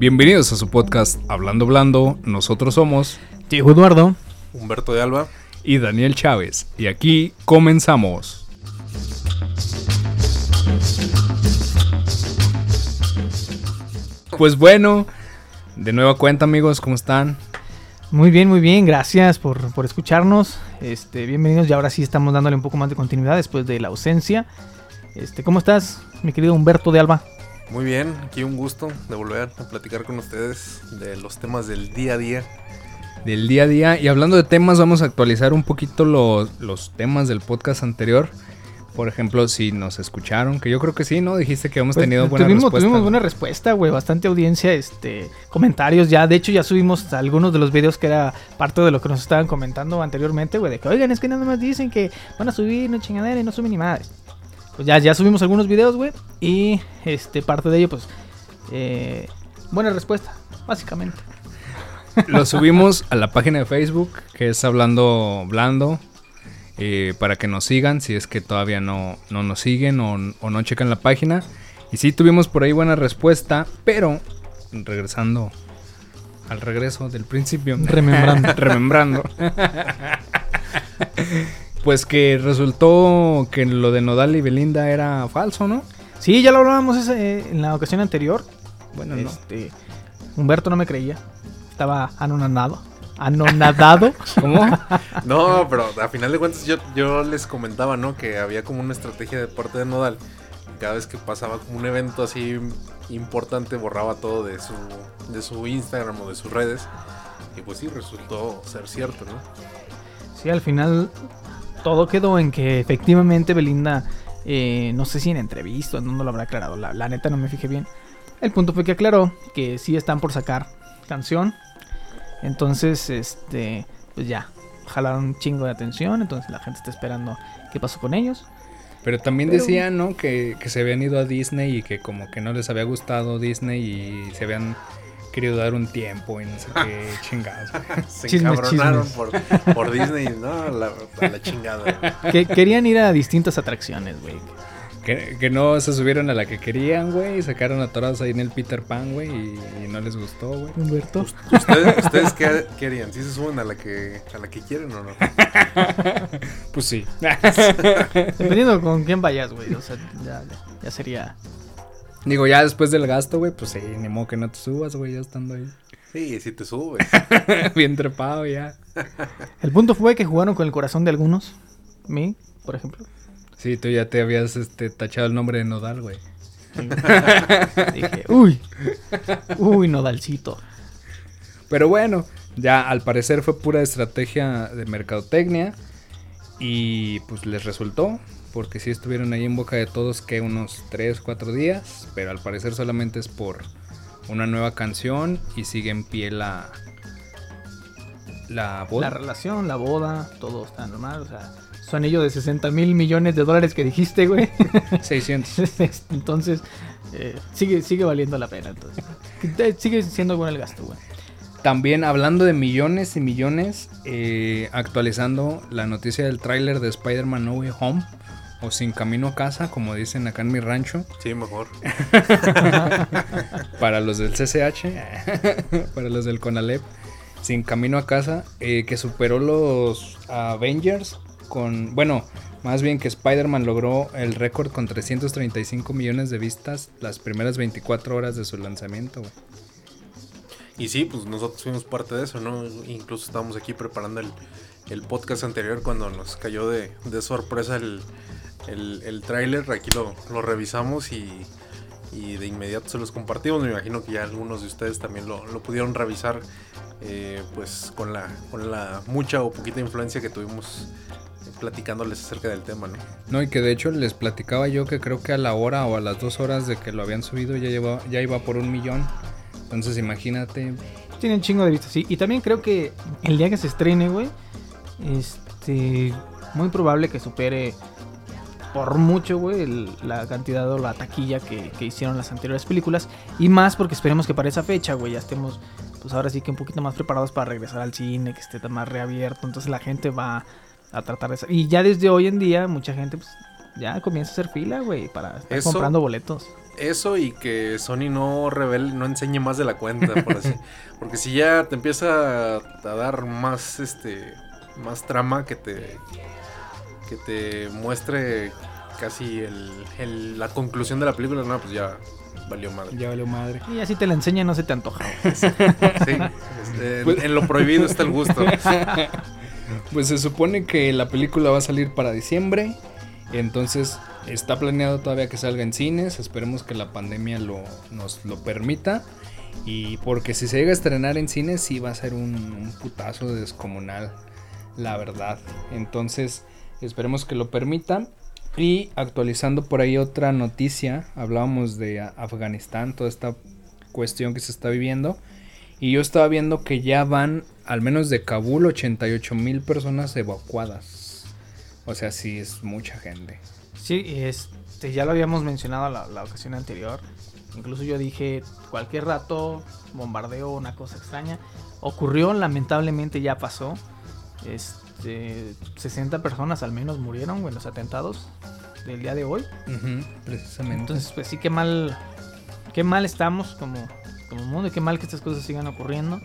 Bienvenidos a su podcast Hablando Blando. Nosotros somos Diego Eduardo, Humberto de Alba y Daniel Chávez. Y aquí comenzamos. Pues bueno, de nueva cuenta amigos, ¿cómo están? Muy bien, muy bien, gracias por, por escucharnos. Este, bienvenidos y ahora sí estamos dándole un poco más de continuidad después de la ausencia. Este, ¿cómo estás, mi querido Humberto de Alba? Muy bien, aquí un gusto de volver a platicar con ustedes de los temas del día a día. Del día a día. Y hablando de temas, vamos a actualizar un poquito los, los temas del podcast anterior. Por ejemplo, si nos escucharon, que yo creo que sí, ¿no? Dijiste que hemos Pues, tenido buena tuvimos, respuesta. Tuvimos buena respuesta, güey, bastante audiencia, este, comentarios ya. De hecho, ya subimos algunos de los videos que era parte de lo que nos estaban comentando anteriormente, güey, de que, oigan, es que nada más dicen que van a subir una chingadera y no suben ni madres. Pues ya, ya subimos algunos videos, güey, y este, parte de ello, pues, eh, buena respuesta, básicamente. Lo subimos a la página de Facebook, que es Hablando Blando, eh, para que nos sigan, si es que todavía no, no nos siguen o, o no checan la página. Y sí tuvimos por ahí buena respuesta, pero regresando al regreso del principio. Remembrando. remembrando. pues que resultó que lo de Nodal y Belinda era falso, ¿no? Sí, ya lo hablábamos ese, en la ocasión anterior. Bueno, no. Este, Humberto no me creía. Estaba anonadado. Anonadado. ¿Cómo? No, pero a final de cuentas yo, yo les comentaba, ¿no? Que había como una estrategia de parte de Nodal. Cada vez que pasaba como un evento así importante, borraba todo de su, de su Instagram o de sus redes. Y pues sí, resultó ser cierto, ¿no? Sí, al final todo quedó en que efectivamente Belinda, eh, no sé si en entrevista o en dónde lo habrá aclarado, la, la neta no me fijé bien. El punto fue que aclaró que sí están por sacar canción. Entonces, este, pues ya, jalaron un chingo de atención. Entonces la gente está esperando qué pasó con ellos. Pero también Pero- decían, ¿no? Que, que se habían ido a Disney y que como que no les había gustado Disney y se habían querido dar un tiempo y no sé qué chingados. güey. Se Chismes, encabronaron chismes. por, por Disney. No, la, a la chingada. Que querían ir a distintas atracciones, güey. Que, que no se subieron a la que querían, güey. Y sacaron atorados ahí en el Peter Pan, güey. Y, y no les gustó, güey. Humberto. ¿Ustedes, ustedes qué, harían? ¿Sí se suben a la que a la que quieren o no? Pues sí. Dependiendo con quién vayas, güey. O sea, ya, ya sería. Digo, ya después del gasto, güey, pues sí, ni modo que no te subas, güey, ya estando ahí. Sí, si te subes. Bien trepado ya. El punto fue que jugaron con el corazón de algunos. mí, por ejemplo. Sí, tú ya te habías este, tachado el nombre de Nodal, güey. Dije, uy, uy, nodalcito. Pero bueno, ya al parecer fue pura estrategia de mercadotecnia. Y pues les resultó. Porque sí estuvieron ahí en boca de todos que unos 3, 4 días. Pero al parecer solamente es por una nueva canción. Y sigue en pie la. La La boda. relación, la boda, todo está normal. O sea, su anillo de 60 mil millones de dólares que dijiste, güey. 600. entonces, eh, sigue, sigue valiendo la pena. Entonces, sigue siendo bueno el gasto, güey. También hablando de millones y millones, eh, actualizando la noticia del tráiler de Spider-Man No Way Home o Sin Camino a Casa, como dicen acá en mi rancho, Sí, mejor. para los del CCH, para los del Conalep, Sin Camino a Casa, eh, que superó los Avengers con, bueno, más bien que Spider-Man logró el récord con 335 millones de vistas las primeras 24 horas de su lanzamiento. Y sí, pues nosotros fuimos parte de eso, ¿no? Incluso estábamos aquí preparando el, el podcast anterior cuando nos cayó de, de sorpresa el, el, el tráiler. Aquí lo, lo revisamos y, y de inmediato se los compartimos. Me imagino que ya algunos de ustedes también lo, lo pudieron revisar, eh, pues con la, con la mucha o poquita influencia que tuvimos platicándoles acerca del tema, ¿no? No, y que de hecho les platicaba yo que creo que a la hora o a las dos horas de que lo habían subido ya, lleva, ya iba por un millón. Entonces imagínate, Tiene un chingo de vistas, sí. Y también creo que el día que se estrene, güey, este, muy probable que supere por mucho, güey, el- la cantidad o la taquilla que, que hicieron las anteriores películas. Y más porque esperemos que para esa fecha, güey, ya estemos, pues ahora sí que un poquito más preparados para regresar al cine, que esté más reabierto. Entonces la gente va a tratar de... Y ya desde hoy en día, mucha gente, pues, ya comienza a hacer fila, güey, para estar Eso- comprando boletos. Eso y que Sony no revele, no enseñe más de la cuenta, por así. Porque si ya te empieza a, a dar más este más trama que te que te muestre casi el, el- la conclusión de la película, no, pues ya valió madre. Ya valió madre. Y así te la enseña, no se te antoja. Sí, este, en, en lo prohibido está el gusto. Pues se supone que la película va a salir para diciembre. Entonces está planeado todavía que salga en cines. Esperemos que la pandemia lo, nos lo permita. Y porque si se llega a estrenar en cines, sí va a ser un, un putazo descomunal. La verdad. Entonces esperemos que lo permita. Y actualizando por ahí otra noticia. Hablábamos de Afganistán, toda esta cuestión que se está viviendo. Y yo estaba viendo que ya van, al menos de Kabul, 88 mil personas evacuadas. O sea, sí es mucha gente. Sí, este, ya lo habíamos mencionado la, la ocasión anterior. Incluso yo dije, cualquier rato, bombardeo, una cosa extraña. Ocurrió, lamentablemente ya pasó. Este, 60 personas al menos murieron en los atentados del día de hoy. precisamente. Entonces, pues sí, qué mal, qué mal estamos como, como mundo y qué mal que estas cosas sigan ocurriendo.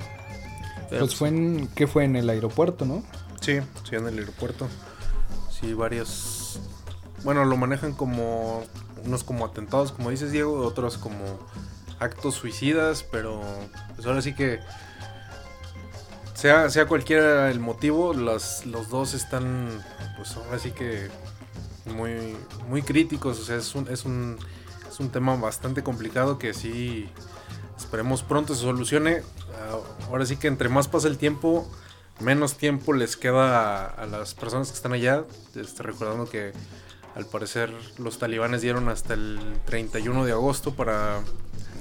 Pero pues fue en, ¿qué fue? En el aeropuerto, ¿no? Sí, sí, en el aeropuerto. Sí, varios. Bueno, lo manejan como. Unos como atentados, como dices, Diego, otros como actos suicidas, pero. Pues ahora sí que. Sea, sea cualquiera el motivo, los, los dos están. Pues ahora sí que. Muy, muy críticos. O sea, es un, es un. Es un tema bastante complicado que sí. Esperemos pronto se solucione. Ah, Ahora sí que entre más pasa el tiempo, menos tiempo les queda a, las personas que están allá. Este, recordando que al parecer los talibanes dieron hasta el 31 de agosto para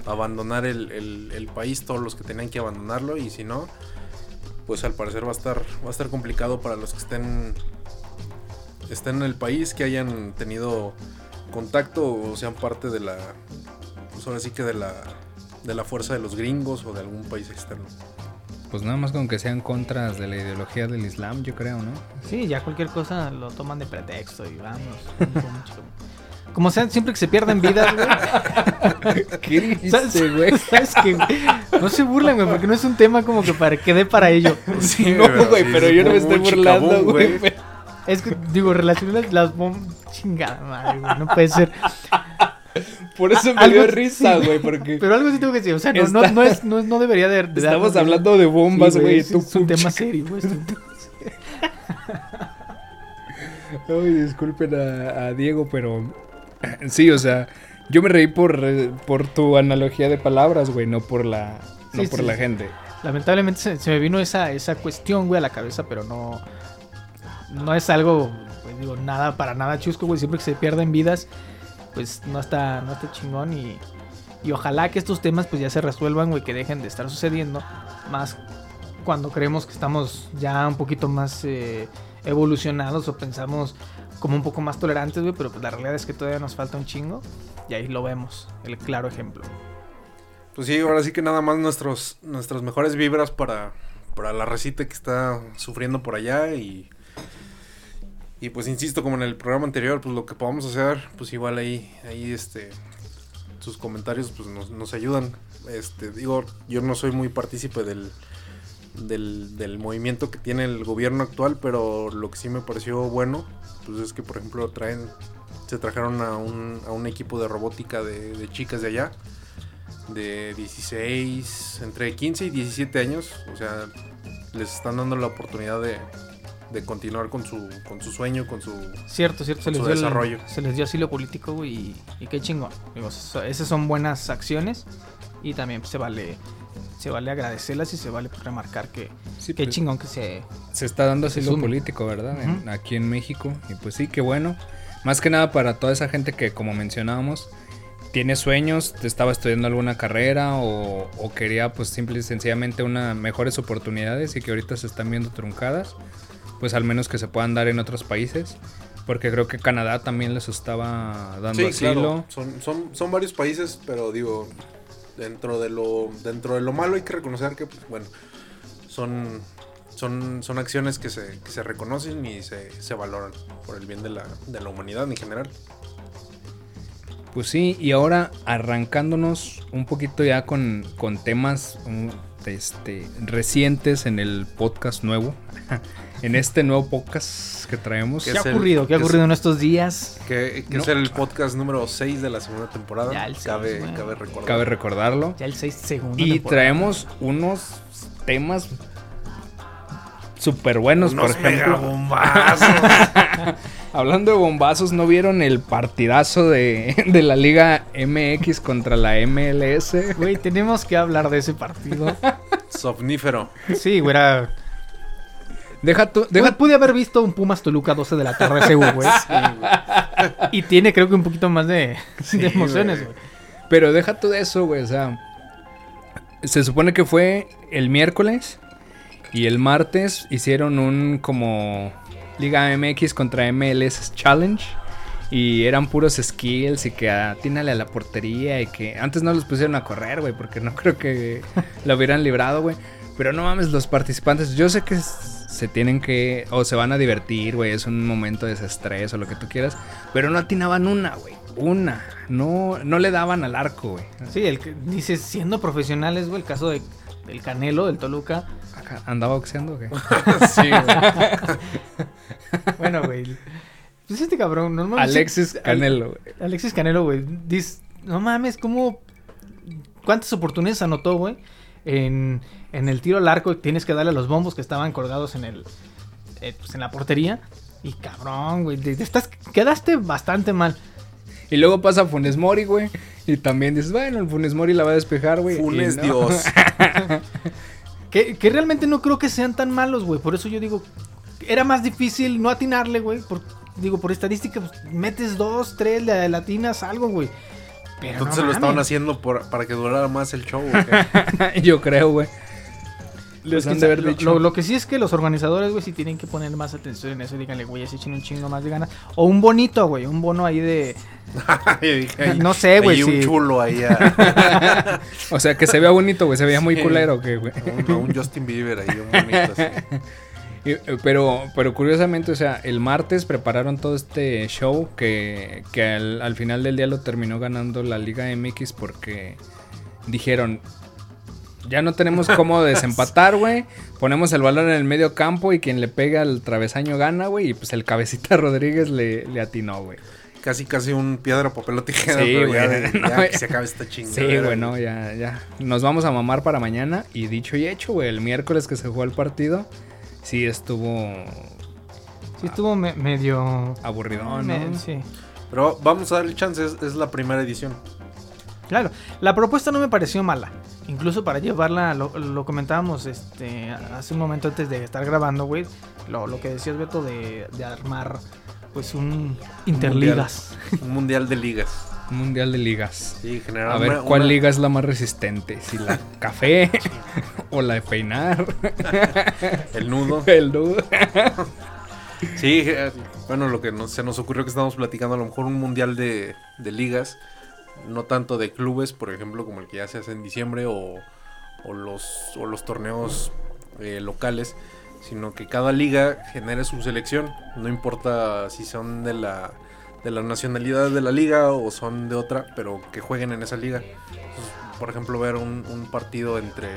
abandonar el, el- el país, todos los que tenían que abandonarlo. Y si no, pues al parecer va a estar, va a estar complicado para los que estén, estén en el país, que hayan tenido contacto o sean parte de la, pues que de la, de la fuerza de los gringos o de algún país externo. Pues nada más con que sean contras de la ideología del Islam, yo creo, ¿no? Sí, ya cualquier cosa lo toman de pretexto y vamos. Como sea, siempre que se pierden vidas, güey. ¿Qué ¿Sabes, dijiste, güey? sabes no se burlen, güey, porque no es un tema como que para que dé para ello. Sí, no, güey, sí, pero sí, yo no me estoy burlando, güey. Es que, digo, relacioné las, las bombas. Chingada madre, güey, no puede ser. Por eso me dio risa, sí, güey, porque Pero algo sí tengo que decir, o sea, no, Está- no, no, es- no debería de. de estamos hablando de bombas, güey. es, un tema serio, güey. Ay, disculpen a, a Diego, pero sí, o sea, yo me reí por, eh, por tu analogía de palabras, güey, no por la, no Sí, por la gente. Lamentablemente se, se me vino esa, esa cuestión, güey, a la cabeza, pero no. No es algo, pues digo, nada, para nada chusco, güey. Siempre que se pierden vidas, pues no está, no está chingón y. Y ojalá que estos temas pues ya se resuelvan, güey, que dejen de estar sucediendo. Más cuando creemos que estamos ya un poquito más eh, evolucionados o pensamos como un poco más tolerantes, güey. Pero pues la realidad es que todavía nos falta un chingo. Y ahí lo vemos, el claro ejemplo. Pues sí, ahora sí que nada más nuestros, nuestras mejores vibras para, para la recita que está sufriendo por allá y, y pues insisto, como en el programa anterior, pues lo que podamos hacer, pues igual ahí, ahí este, sus comentarios pues nos, nos ayudan. Este, digo, yo no soy muy partícipe del, del, del movimiento que tiene el gobierno actual, pero lo que sí me pareció bueno, pues es que por ejemplo traen, se trajeron a un, a un equipo de robótica de, de chicas de allá de 16, entre 15 y 17 años. O sea, les están dando la oportunidad de, de continuar con su, con su sueño, con su... Cierto, cierto, se les, dio el- desarrollo. se les dio asilo político, y, y qué chingón. Digo, so- esas son buenas acciones y también se vale se vale agradecerlas y se vale pues, remarcar que Sí, qué pues, chingón que se... se está dando asilo sume. político, ¿verdad? En- Ujú. aquí en México. Y pues sí, qué bueno. Más que nada para toda esa gente que, como mencionábamos, tiene sueños, estaba estudiando alguna carrera o, o quería pues simple y sencillamente una mejores oportunidades y que ahorita se están viendo truncadas, pues al menos que se puedan dar en otros países. Porque creo que Canadá también les estaba dando asilo. Son, son, son varios países, pero digo, dentro de lo dentro de lo malo hay que reconocer que, pues, bueno, son, son, son acciones que se, que se reconocen y se, se valoran por el bien de la, de la humanidad en general. Pues sí, y ahora arrancándonos un poquito ya con, con temas este, recientes en el podcast nuevo. en este nuevo podcast que traemos. ¿Qué ¿Qué ha el- ocurrido? ¿Qué ha es- ocurrido en estos días? Que, que No. es el podcast número 6 de la segunda temporada. Ya el seis, cabe, güey. cabe recordar. Cabe recordarlo. Ya el 6 segundos. Y traemos unos temas súper buenos, por ejemplo. megabombazos. Hablando de bombazos, ¿no vieron el partidazo de, de la Liga MX contra la MLS? Güey, tenemos que hablar de ese partido. Somnífero. Sí, güey, era... Deja tú, Deja, pude haber visto un Pumas Toluca 12 de la tarde ese, güey. Y tiene creo que un poquito más de, Sí, de emociones, güey. pero deja tú de eso, güey. O sea, se supone que fue el miércoles y el martes hicieron un como Liga MX contra MLS Challenge. Y eran puros skills y que atínale a la portería y que antes no los pusieron a correr, güey, porque no creo que lo hubieran librado, güey. Pero no mames, los participantes, yo sé que se tienen que, o se van a divertir, güey, es un momento de desestrés o lo que tú quieras, pero no atinaban una, güey, una, no, no le daban al arco, güey. Sí, el que dice siendo profesionales, güey, el caso de, del Canelo, del Toluca. Acá, ¿Andaba boxeando o qué? Sí, güey. Bueno, güey. Pues este cabrón. Alexis Canelo, güey. Alexis Canelo, güey. Dice, no mames, ¿cómo. ¿Cuántas oportunidades anotó, güey? En, en el tiro al arco tienes que darle a los bombos que estaban colgados en el. eh, pues en la portería. Y cabrón, güey. te- te estás, quedaste bastante mal. Y luego pasa Funes Mori, güey, y también dices, bueno, el Funes Mori la va a despejar, güey. Funes no. Dios. Que, que realmente no creo que sean tan malos, güey. Por eso yo digo. Era más difícil no atinarle, güey. Por, digo, por estadística, pues metes dos, tres, le latinas algo, güey. Pero Entonces no lo estaban haciendo por- para que durara más el show. ¿o qué? Yo creo, güey. Les Pues, han quién de haber sabe, lo- dicho. Lo, lo que sí es que los organizadores, güey, sí tienen que poner más atención en eso. Díganle, güey, así echen un chingo más de ganas. O un bonito, güey, un bono ahí de. Ahí- No sé, güey, ahí un sí. chulo ahí a, O sea, que se vea bonito, güey. Se veía muy Sí. culero, que, güey. un, Justin Bieber ahí, un bonito así. Y, eh, Pero, pero curiosamente, o sea, el martes prepararon todo este show que, que al, al final del día lo terminó ganando la Liga MX porque dijeron, ya no tenemos cómo desempatar, güey. Ponemos el balón en el medio campo y quien le pega al travesaño gana, güey. Y pues el cabecita Rodríguez le, le atinó, güey. Casi, casi un piedra, papel o tijera. Sí, ya, güey. No, ya que se acabe esta chingada. Sí, güey, no, ya, ya. Nos vamos a mamar para mañana. Y dicho y hecho, güey, el miércoles que se jugó el partido, sí estuvo Sí, estuvo me- medio. aburridón, me- ¿no? sí. Pero vamos a darle chance, es, es la primera edición. Claro, la propuesta no me pareció mala. Incluso para llevarla, lo, lo comentábamos este, hace un momento antes de estar grabando, güey. Lo, lo que decías, Beto, de, de armar pues un interligas. Un mundial de ligas. Un mundial de ligas. Sí, A ver, una- ¿cuál una- liga es la más resistente? Si la café o la de peinar. El nudo. El nudo. Sí, eh, bueno, lo que nos- se nos ocurrió que estábamos platicando, a lo mejor un mundial de, de ligas, no tanto de clubes, por ejemplo, como el que ya se hace en diciembre, o, o los, o los torneos eh, locales, sino que cada liga genere su selección, no importa si son de la, de la nacionalidad de la liga o son de otra, pero que jueguen en esa liga. Por ejemplo, ver un, partido entre,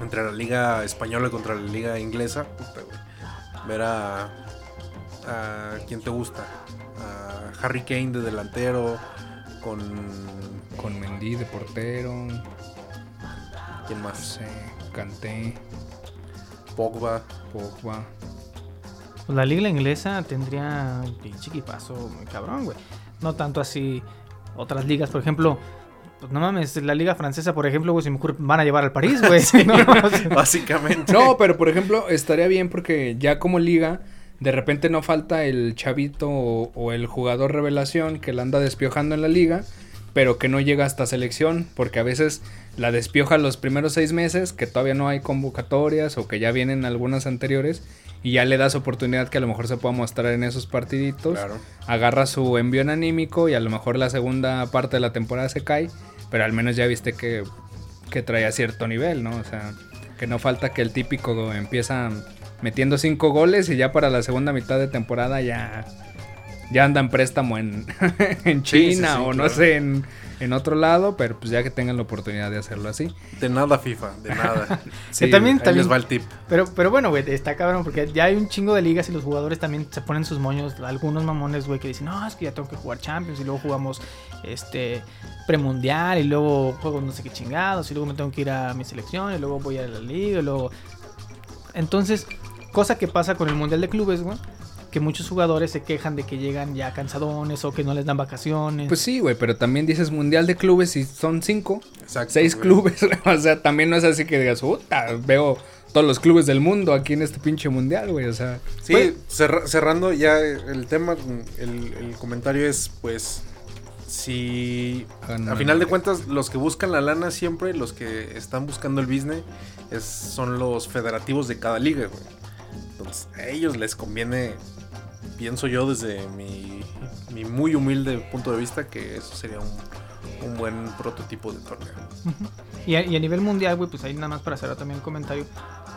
entre la liga española contra la liga inglesa, ver a, a quién te gusta a Harry Kane de delantero con Con Mendy de portero. quién No más sé. Canté. Pogba Pogba. Pues la liga inglesa tendría un pinche equipazo muy cabrón, güey. No tanto así otras ligas, por ejemplo. Pues no mames, la liga francesa, por ejemplo, güey, se me ocurre, van a llevar al París, güey. ¿no? Básicamente No, pero por ejemplo, estaría bien porque ya como liga, de repente no falta el chavito o, o el jugador revelación que la anda despiojando en la liga, pero que no llega hasta selección, porque a veces la despioja los primeros seis meses, que todavía no hay convocatorias o que ya vienen algunas anteriores, y ya le das oportunidad que a lo mejor se pueda mostrar en esos partiditos. claro agarra su envión anímico y a lo mejor la segunda parte de la temporada se cae, pero al menos ya viste que, que traía cierto nivel, ¿no? O sea, Que no falta que el típico empieza metiendo cinco goles y ya para la segunda mitad de temporada ya, ya anda en préstamo en, en Sí, sí, China sí, o no sé, en, en otro lado, pero pues ya que tengan la oportunidad de hacerlo así. De nada, FIFA, de nada. Sí, también- Ahí les va el tip. Pero, pero bueno, güey, está cabrón porque ya hay un chingo de ligas y los jugadores también se ponen sus moños. Algunos mamones, güey, que dicen, no, es que ya tengo que jugar Champions y luego jugamos este premundial y luego juego no sé qué chingados y luego me tengo que ir a mi selección y luego voy a la liga y luego... Entonces, cosa que pasa con el Mundial de Clubes, güey, que muchos jugadores se quejan de que llegan ya cansadones o que no les dan vacaciones. Pues sí, güey, pero también dices mundial de clubes y son cinco, Exacto. seis güey. clubes. o sea, también no es así que digas, puta, veo todos los clubes del mundo aquí en este pinche mundial, güey. O sea, Sí, Pues- cerra- cerrando ya el tema, el, el comentario es, pues, si a final de cuentas los que buscan la lana siempre, los que están buscando el business, es, son los federativos de cada liga, güey. Entonces, a ellos les conviene, pienso yo desde mi, muy humilde punto de vista, que eso sería un, buen prototipo de torneo. Y a, nivel mundial, pues ahí nada más para hacer también un comentario.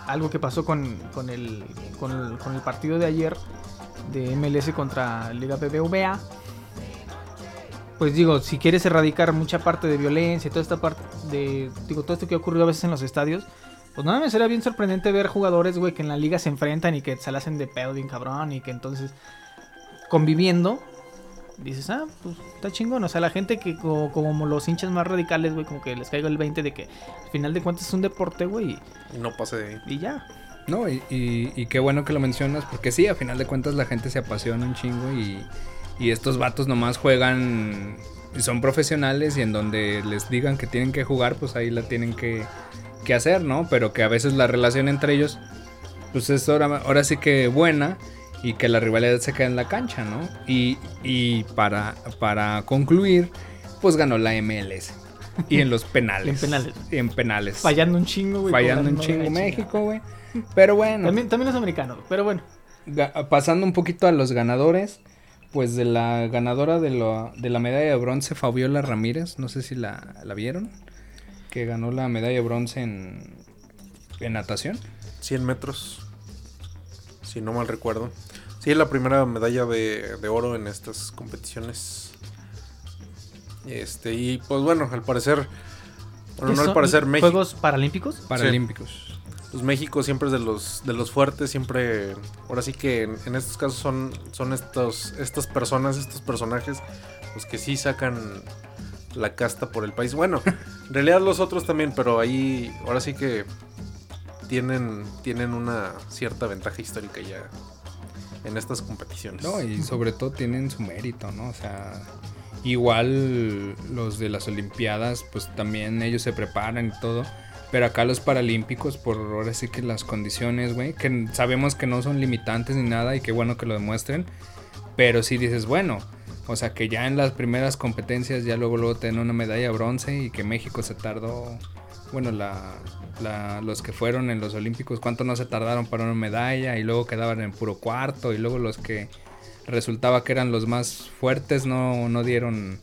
Algo que pasó con, el, con, el, partido de ayer de MLS contra Liga BBVA. Pues digo, si quieres erradicar mucha parte de violencia toda esta parte. Digo, todo esto que ha ocurrido a veces en los estadios. Pues nada, me sería bien sorprendente ver jugadores, güey, que en la liga se enfrentan y que se la hacen de pedo bien cabrón y que entonces conviviendo dices, ah, pues está chingón. O sea, la gente que co- como, los hinchas más radicales, güey, como que les caiga el 20 de que al final de cuentas es un deporte, güey, Y no pase de ahí. y, y ya. no, y, y- y qué bueno que lo mencionas, porque sí, a final de cuentas la gente se apasiona un chingo y, y estos vatos nomás juegan y son profesionales y en donde les digan que tienen que jugar, pues ahí la tienen que, que hacer, ¿no? Pero que a veces la relación entre ellos, pues es ahora, ahora sí que buena y que la rivalidad se queda en la cancha, ¿no? Y, y para, para concluir, pues ganó la MLS. Y en los penales. En penales. Y en penales. Fallando un chingo, güey. Fallando un chingo México, güey. Pero bueno, También, también los americanos, pero bueno. pasando un poquito a los ganadores, pues de la ganadora de, la- de la medalla de bronce, Fabiola Ramírez, no sé si la, la vieron, que ganó la medalla de bronce en, en natación. 100 metros, si no mal recuerdo. Sí, es la primera medalla de, de oro en estas competiciones. Este, y pues bueno, al parecer, bueno, ¿Qué no al parecer México, ¿Juegos paralímpicos? Paralímpicos. pues México siempre es de los, de los fuertes, siempre, ahora sí que en, en estos casos son, son estos, estas personas, estos personajes, los que sí sacan la casta por el país. Bueno, en realidad los otros también, pero ahí, ahora sí que tienen, tienen una cierta ventaja histórica ya en estas competiciones. No, y sobre todo tienen su mérito, ¿no? O sea, igual los de las Olimpiadas, pues también ellos se preparan y todo. Pero acá los Paralímpicos, por ahora sí que las condiciones, güey, que sabemos que no son limitantes ni nada y qué bueno que lo demuestren. Pero sí dices, bueno, o sea que ya en las primeras competencias ya luego luego tener una medalla bronce y que México se tardó, bueno, la, la- los que fueron en los Olímpicos, cuánto no se tardaron para una medalla y luego quedaban en puro cuarto y luego los que resultaba que eran los más fuertes no, no dieron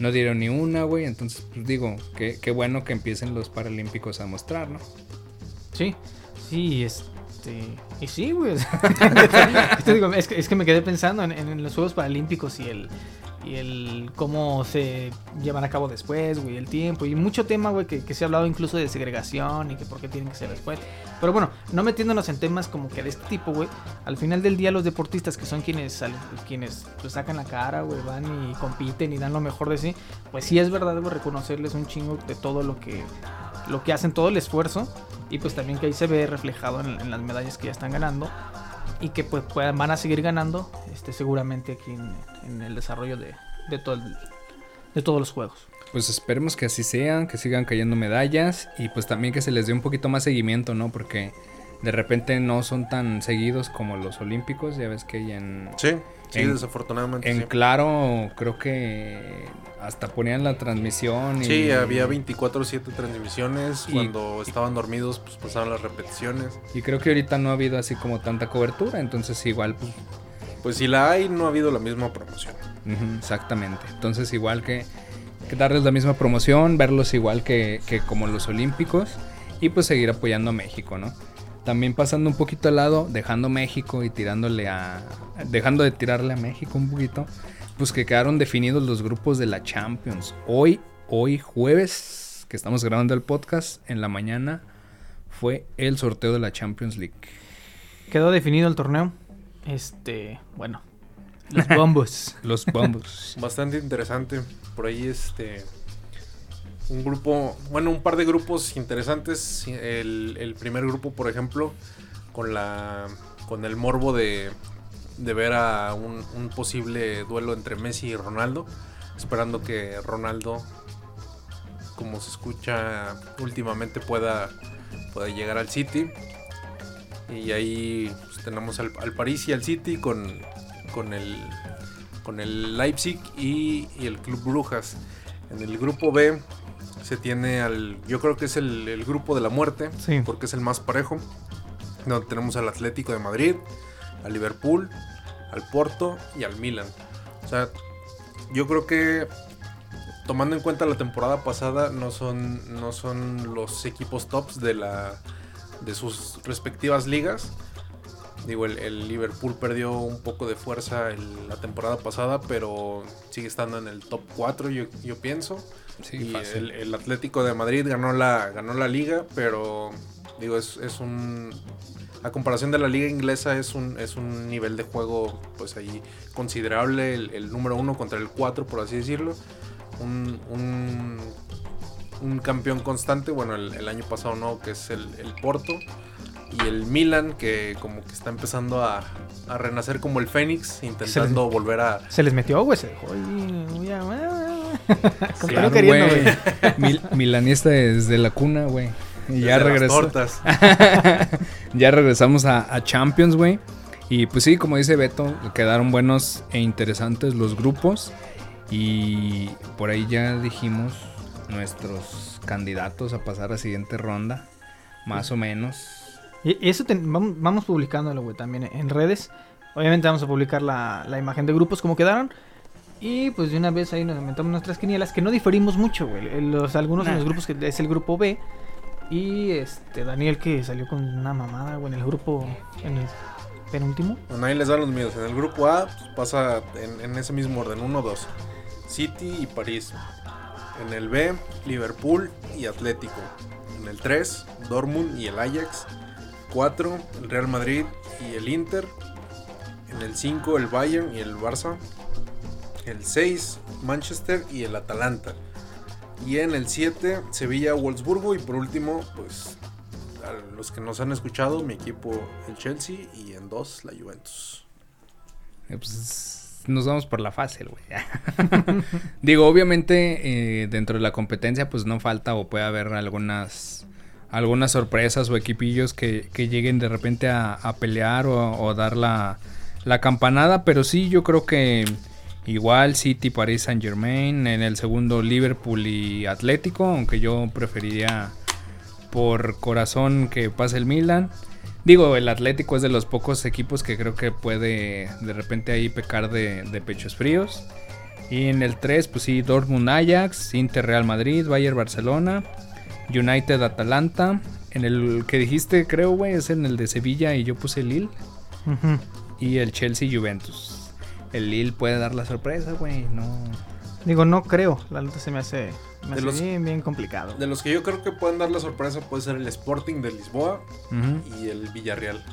no dieron ni una, güey. Entonces, pues digo, qué, qué bueno que empiecen los Paralímpicos a mostrar, ¿no? Sí, sí, este. Y sí, güey. es, que, me quedé pensando en, los Juegos Paralímpicos y el. Y el cómo se llevan a cabo después, güey, el tiempo. Y mucho tema, güey, que, se ha hablado incluso de segregación y que por qué tienen que ser después. Pero bueno, no metiéndonos en temas como que de este tipo, güey. Al final del día, los deportistas que son quienes quienes pues, sacan la cara, güey, van y compiten y dan lo mejor de sí. Pues sí es verdad, güey, reconocerles un chingo de todo lo que lo que hacen, todo el esfuerzo y pues también que ahí se ve reflejado en, las medallas que ya están ganando y que pues puedan, van a seguir ganando este seguramente aquí en, el desarrollo de, de, todo de todos los juegos. Pues esperemos que así sean, que sigan cayendo medallas y pues también que se les dé un poquito más seguimiento, ¿no? Porque de repente no son tan seguidos como los olímpicos, ya ves que hay en, Sí, sí, En- desafortunadamente. en sí. Claro, creo que hasta ponían la transmisión. Y, Sí, había 24-7 transmisiones. Y- Cuando estaban dormidos, pues pasaban las repeticiones. Y creo que ahorita no ha habido así como tanta cobertura, entonces igual, pues, Pues si la hay, no ha habido la misma promoción. exactamente. Entonces igual que, que darles la misma promoción, verlos igual que, que como los olímpicos. y pues seguir apoyando a México, ¿no? También pasando un poquito al lado, dejando México y tirándole a. dejando de tirarle a México un poquito. Pues que quedaron definidos los grupos de la Champions. Hoy, hoy jueves, que estamos grabando el podcast, en la mañana, fue el sorteo de la Champions League. Quedó definido el torneo. Este, bueno, los bombos. los bombos. Bastante interesante. Por ahí, este un grupo, bueno, un par de grupos interesantes. El, el, primer grupo, por ejemplo, con la con el morbo de, de ver a un, un, posible duelo entre Messi y Ronaldo, esperando que Ronaldo, como se escucha últimamente, pueda, pueda llegar al City. Y ahí pues, tenemos al, al, París y al City con, con, el, con el Leipzig y, y el Club Brujas. En el grupo B se tiene al. Yo creo que es el, grupo de la muerte. Porque es el más parejo. Donde tenemos al Atlético de Madrid, al Liverpool, al Porto y al Milan. O sea, yo creo que. Tomando en cuenta la temporada pasada, no son, no son los equipos tops de, la, de sus respectivas ligas. Digo, el, Liverpool perdió un poco de fuerza la temporada pasada, pero sigue estando en el top 4, yo, yo pienso. Y el, Atlético de Madrid ganó la, ganó la liga, pero digo, es, es un... A comparación de la liga inglesa es un, es un nivel de juego pues ahí considerable, el, número uno contra el cuatro, por así decirlo. Un, un, un campeón constante, bueno, el, año pasado no, que es el, el Porto y el Milan que como que está empezando a, a renacer como el Fénix, intentando volver a... Se les metió, güey, se dejó claro, güey. milanista desde la cuna, güey. Y ya regresó. ya regresamos a, Champions, güey. Y pues sí, como dice Beto, quedaron buenos e interesantes los grupos. Y por ahí ya dijimos nuestros candidatos a pasar a siguiente ronda. Más o menos. Y eso vamos, vamos, publicándolo, güey, también en redes. Obviamente vamos a publicar la, la imagen de grupos como quedaron. Y pues de una vez ahí nos inventamos nuestras quinielas, que no diferimos mucho, güey. Los, algunos en los grupos que es el grupo B. Y este Daniel que salió con una mamada, güey, en el grupo, en el penúltimo. Bueno, ahí les dan los míos. En el grupo A pues, pasa en, ese mismo orden, 1-2. City y París. En el B, Liverpool y Atlético. En el 3, Dortmund y el Ajax. 4, el Real Madrid y el Inter. En el 5, el Bayern y el Barça el 6 Manchester y el Atalanta. Y en el 7 Sevilla, Wolfsburgo y por último, pues a los que nos han escuchado, mi equipo el Chelsea y en 2 la Juventus. Eh, pues, nos vamos por la fácil, güey. Digo, obviamente eh, dentro de la competencia pues no falta o puede haber algunas algunas sorpresas o equipillos que, lleguen de repente a, pelear o, dar la, la campanada, pero sí yo creo que Igual City, Paris Saint Germain. En el segundo Liverpool y Atlético. Aunque yo preferiría por corazón que pase el Milan. Digo, el Atlético es de los pocos equipos que creo que puede de repente ahí pecar de, pechos fríos. Y en el 3, pues sí, Dortmund Ajax, Inter Real Madrid, Bayern Barcelona, United Atalanta. En el que dijiste, creo, güey, es en el de Sevilla y yo puse Lille. Y el Chelsea Juventus el Lille puede dar la sorpresa, güey. No. Digo, no creo. La lucha se me hace, bien, bien complicado. De los que yo creo que pueden dar la sorpresa puede ser el Sporting de Lisboa y el Villarreal.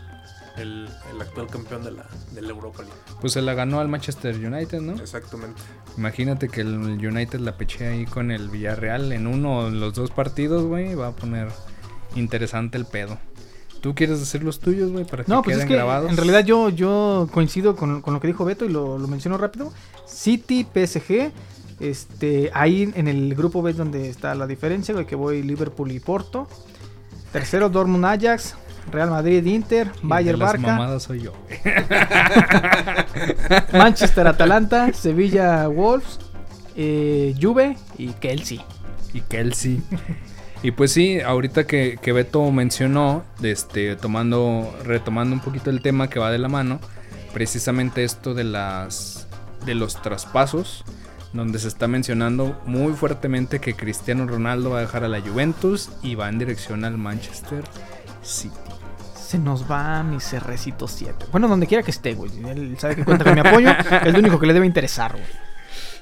El, actual campeón de la, de Europa League. Pues se la ganó al Manchester United, ¿no? Exactamente. Imagínate que el United la peche ahí con el Villarreal en uno o los dos partidos, güey. Va a poner interesante el pedo. ¿Tú quieres decir los tuyos, güey, para que no, pues es que En realidad yo, yo coincido con, lo que dijo Beto y lo, lo menciono rápido. City, PSG, este, ahí en el grupo B donde está la diferencia, güey, que voy Liverpool y Porto. Tercero, Dortmund Ajax, Real Madrid, Inter, Bayern Barca. soy yo, Manchester, Atalanta, Sevilla, Wolves, eh, Juve y Kelsey. Y Kelsey. Y pues sí, ahorita que, que Beto mencionó, este, tomando, retomando un poquito el tema que va de la mano, precisamente esto de las de los traspasos. donde se está mencionando muy fuertemente que Cristiano Ronaldo va a dejar a la Juventus y va en dirección al Manchester City. Se nos va mi cerrecito 7. Bueno, donde quiera que esté, güey. Él sabe que cuenta con mi apoyo. es lo único que le debe interesar, güey.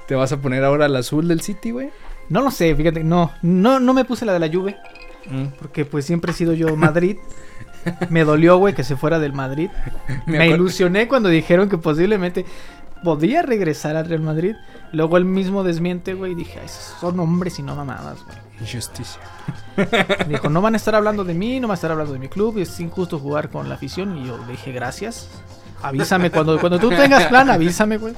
¿Te vas a poner ahora el azul del City, güey? No lo sé, fíjate, no, no, no me puse la de la Juve. Mm. Porque pues siempre he sido yo Madrid. Me dolió, güey, que se fuera del Madrid. Me ilusioné cuando dijeron que posiblemente podía regresar al Real Madrid. Luego él mismo desmiente, güey, y dije, "Ay, son hombres y no mamadas, güey. Injusticia. Dijo, no van a estar hablando de mí, no van a estar hablando de mi club, es injusto jugar con la afición. Y yo le dije, gracias. Avísame cuando, cuando tú tengas plan, avísame, güey.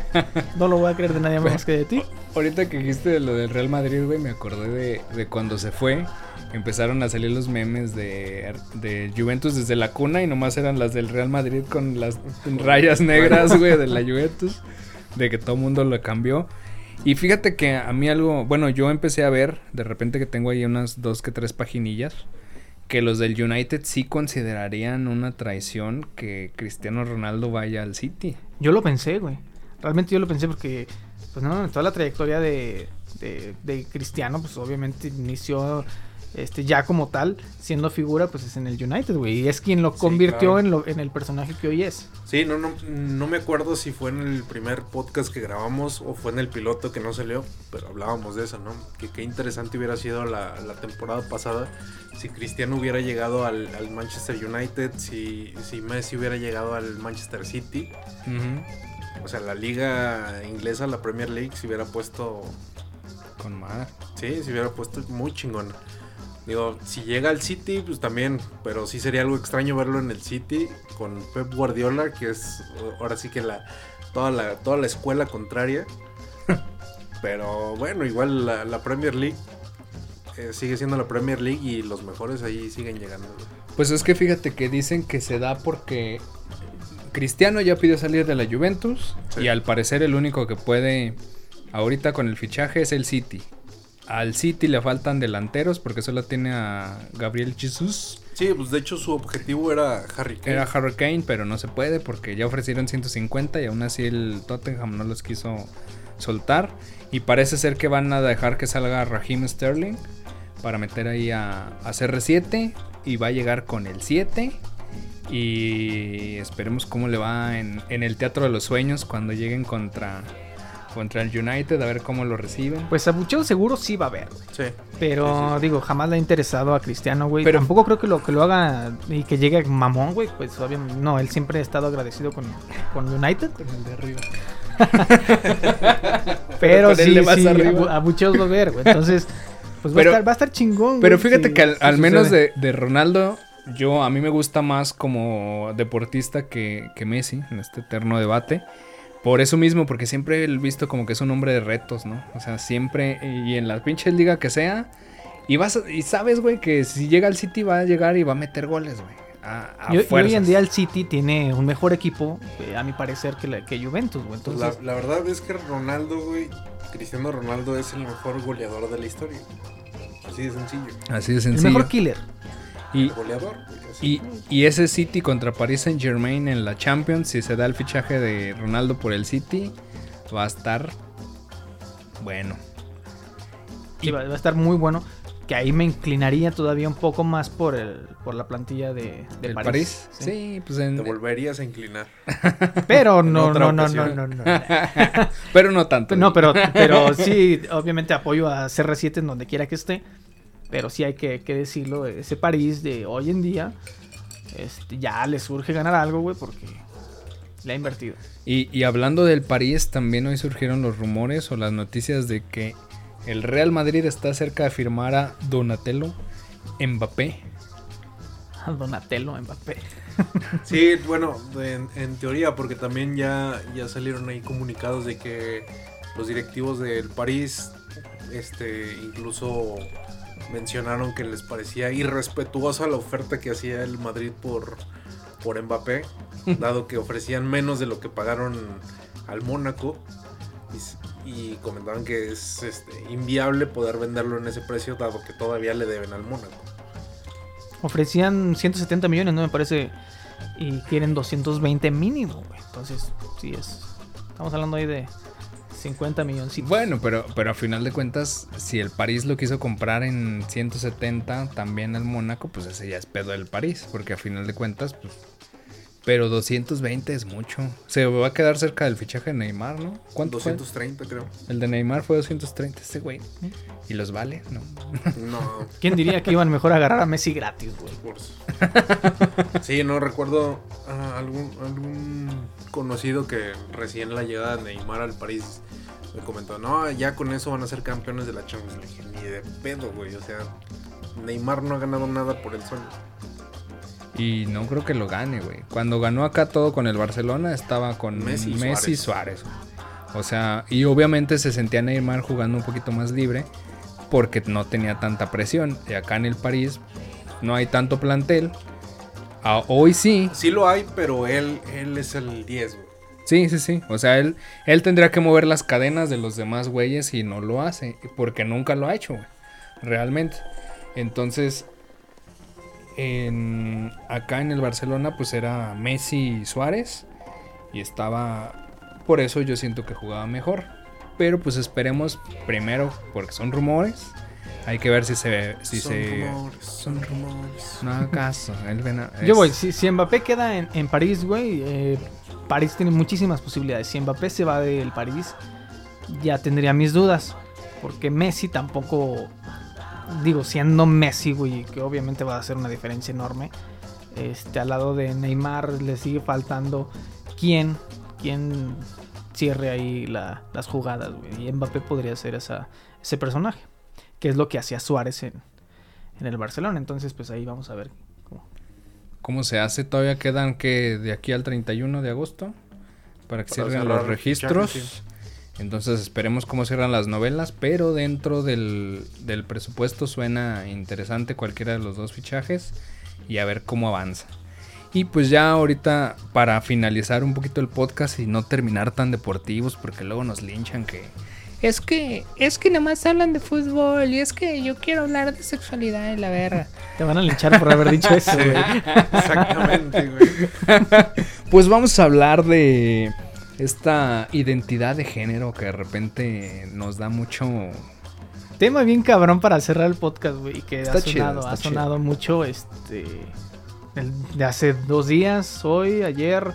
No lo voy a creer de nadie más que de ti. Ahorita que dijiste de lo del Real Madrid, güey, me acordé de, de cuando se fue. Empezaron a salir los memes de, de Juventus desde la cuna y nomás eran las del Real Madrid con las rayas negras, güey, de la Juventus. De que todo el mundo lo cambió. Y fíjate que a mí algo, bueno, yo empecé a ver, de repente que tengo ahí unas dos que tres paginillas, que los del United sí considerarían una traición que Cristiano Ronaldo vaya al City. Yo lo pensé, güey. Realmente yo lo pensé porque, pues no, toda la trayectoria de, de, de Cristiano, pues obviamente inició este ya como tal, siendo figura, pues es en el United, güey. Y es quien lo Sí, convirtió claro. en, lo, en el personaje que hoy es. Sí, no, no, no me acuerdo si fue en el primer podcast que grabamos o fue en el piloto que no salió, pero hablábamos de eso, ¿no? Que qué interesante hubiera sido la, la temporada pasada si Cristiano hubiera llegado al, al Manchester United, si, si Messi hubiera llegado al Manchester City. O sea, la liga inglesa, la Premier League, se hubiera puesto, Con madre. sí, se hubiera puesto muy chingón. Digo, si llega al City, pues también, pero sí sería algo extraño verlo en el City con Pep Guardiola, que es ahora sí que la toda la, toda la escuela contraria. pero bueno, igual la, la Premier League eh, sigue siendo la Premier League y los mejores ahí siguen llegando. Pues es que fíjate que dicen que se da porque Cristiano ya pidió salir de la Juventus Sí. y al parecer el único que puede ahorita con el fichaje es el City. Al City le faltan delanteros porque solo tiene a Gabriel Jesus. Sí, pues de hecho su objetivo era Harry Kane. Era Harry Kane, pero no se puede porque ya ofrecieron 150 y aún así el Tottenham no los quiso soltar. Y parece ser que van a dejar que salga Raheem Sterling para meter ahí a, a CR7 y va a llegar con el 7. Y esperemos cómo le va en, en el Teatro de los Sueños cuando lleguen contra, contra el United, a ver cómo lo reciben. Pues abucheo seguro sí va a haber. Sí. Pero Sí, sí, sí. digo, jamás le ha interesado a Cristiano, güey. Pero- Tampoco creo que lo que lo haga y que llegue mamón, güey. Pues obviamente, no, él siempre ha estado agradecido con, con United. Con el de arriba. Pero él sí, le vas sí, abu- abucheos va a haber, güey. Entonces, pues va, Pero- a, estar, va a estar chingón, güey. Pero fíjate que al, al menos de, de Ronaldo, yo a mí me gusta más como deportista que, que Messi en este eterno debate. Por eso mismo, porque siempre he visto como que es un hombre de retos, ¿no? O sea, siempre, y en la pinche liga que sea, y vas a- y sabes, güey, que si llega al City va a llegar y va a meter goles, güey. A, a Y, y hoy en día el City tiene un mejor equipo, eh, a mi parecer, que, la- que Juventus, güey. Entonces, la, la verdad es que Ronaldo, güey, Cristiano Ronaldo es el mejor goleador de la historia. Así de sencillo. Así de el sencillo. mejor killer. Y, El goleador, güey. Y, y ese City contra Paris Saint Germain en la Champions, si se da el fichaje de Ronaldo por el City, va a estar bueno. Sí, va, va a estar muy bueno. Que ahí me inclinaría todavía un poco más por el por la plantilla de, de ¿El París. París? sí. Sí, pues en... Te volverías a inclinar. Pero no, no, no, no, no, no. Pero no tanto. No, pero, pero sí, obviamente apoyo a CR7 en donde quiera que esté. Pero sí hay que, que decirlo, ese París de hoy en día, este, ya le surge ganar algo, güey, porque le ha invertido. Y, y hablando del París, también hoy surgieron los rumores o las noticias de que el Real Madrid está cerca de firmar a Donatello Mbappé. A Donatello Mbappé. Sí, bueno, en, en teoría, porque también ya, ya salieron ahí comunicados de que los directivos del París, este, incluso mencionaron que les parecía irrespetuosa la oferta que hacía el Madrid por, por Mbappé, dado que ofrecían menos de lo que pagaron al Mónaco. Y, y comentaban que es este, inviable poder venderlo en ese precio, dado que todavía le deben al Mónaco. Ofrecían 170 millones, ¿no? Me parece. Y quieren 220 mínimo, güey. Entonces, sí es. Estamos hablando ahí de 50 millones. Bueno, pero, pero a final de cuentas, si el París lo quiso comprar en 170, también el Mónaco, pues ese ya es pedo del París, porque a final de cuentas, pues... Pero 220 es mucho. Se va a quedar cerca del fichaje de Neymar, ¿no? ¿Cuánto fue? 230 creo. El de Neymar fue 230, este güey. ¿Y los vale? No. No, ¿Quién diría que iban mejor a agarrar a Messi gratis, güey? Sí, no recuerdo ah, algún, algún conocido que recién la llegada de Neymar al París me comentó, no, ya con eso van a ser campeones de la Champions. Le dije, ni de pedo, güey. O sea, Neymar no ha ganado nada por el sueño. Y no creo que lo gane, güey. Cuando ganó acá todo con el Barcelona, estaba con Messi Messi, y Suárez. O sea, y obviamente se sentía Neymar jugando un poquito más libre porque no tenía tanta presión. Y acá en el París no hay tanto plantel. Ah, hoy sí, Sí lo hay, pero él, él es el 10, güey. sí, sí, sí. O sea, él, él tendría que mover las cadenas de los demás güeyes y no lo hace. Porque nunca lo ha hecho, güey. Realmente. Entonces, en, acá en el Barcelona, pues era Messi y Suárez. Y estaba. Por eso yo siento que jugaba mejor. Pero pues esperemos primero, porque son rumores. Hay que ver si se. Si son se rumores, son rumores. no haga caso. él ven a- Yo voy, si, si Mbappé queda en, en París, güey, eh, París tiene muchísimas posibilidades. Si Mbappé se va del París, ya tendría mis dudas. Porque Messi tampoco, digo, siendo Messi, güey, que obviamente va a hacer una diferencia enorme. Este, al lado de Neymar le sigue faltando quién, quién cierre ahí la- las jugadas, güey. Y Mbappé podría ser esa, ese personaje, que es lo que hacía Suárez en, en el Barcelona. Entonces, pues ahí vamos a ver cómo, ¿Cómo se hace? Todavía quedan que de aquí al 31 de agosto para que Para cierren los registros. Entonces esperemos cómo cierran las novelas, pero dentro del, del presupuesto suena interesante cualquiera de los dos fichajes y a ver cómo avanza. Y pues ya ahorita para finalizar un poquito el podcast y no terminar tan deportivos porque luego nos linchan que es que es que nada más hablan de fútbol y es que yo quiero hablar de sexualidad y la verga. Te van a linchar por haber dicho eso, güey. Exactamente, güey. Pues vamos a hablar de esta identidad de género que de repente nos da mucho... Tema bien cabrón para cerrar el podcast, güey. y Que Está ha sonado, ha sonado mucho este. el- de hace dos días, hoy, ayer.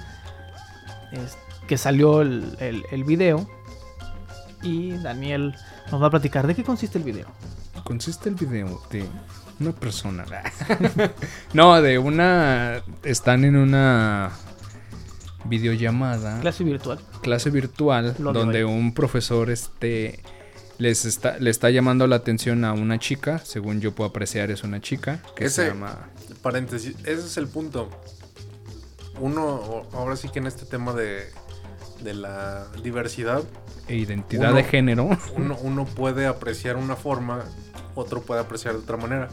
es- que salió el, el, el video. Y Daniel nos va a platicar de qué consiste el video. Consiste el video de una persona. no, de una... Están en una videollamada, Clase virtual. clase virtual, Lo donde un profesor este, les está, le está llamando la atención a una chica, según yo puedo apreciar es una chica, que se Ese- llama... Paréntesis, ese es el punto. Uno, ahora sí que en este tema de, de la diversidad, Identidad Uno- de género. uno, uno puede apreciar una forma, otro puede apreciar de otra manera.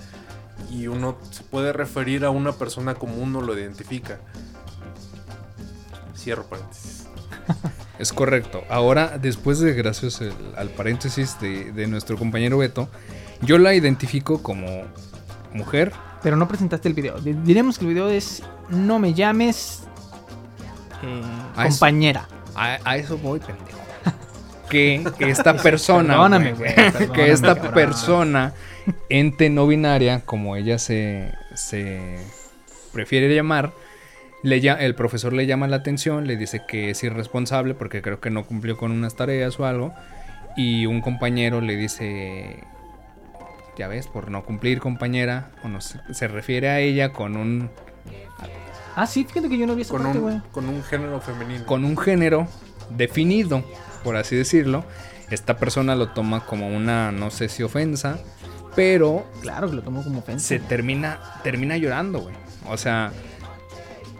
Y uno se puede referir a una persona como uno lo identifica. Cierro paréntesis. Es correcto. Ahora, después de, gracias al, al paréntesis de, de nuestro compañero Beto, yo la identifico como mujer. Pero no presentaste el video. Di- Diremos que el video es No me llames eh, eso. compañera. A, a eso voy, pendejo. Que esta persona. Perdóname, güey, güey, perdóname, que esta cabrón. persona, ente no binaria, como ella se, se prefiere llamar, le, el profesor le llama la atención, le dice que es irresponsable porque creo que no cumplió con unas tareas o algo. Y un compañero le dice, ya ves, por no cumplir compañera, o no sé, se refiere a ella con un, Ah, sí, fíjate que yo no vi esa Con parte, un, con un género femenino. con un género definido, por así decirlo. Esta persona lo toma como una, no sé si ofensa, pero Claro que lo tomo como ofensa. se termina, termina llorando, güey. O sea,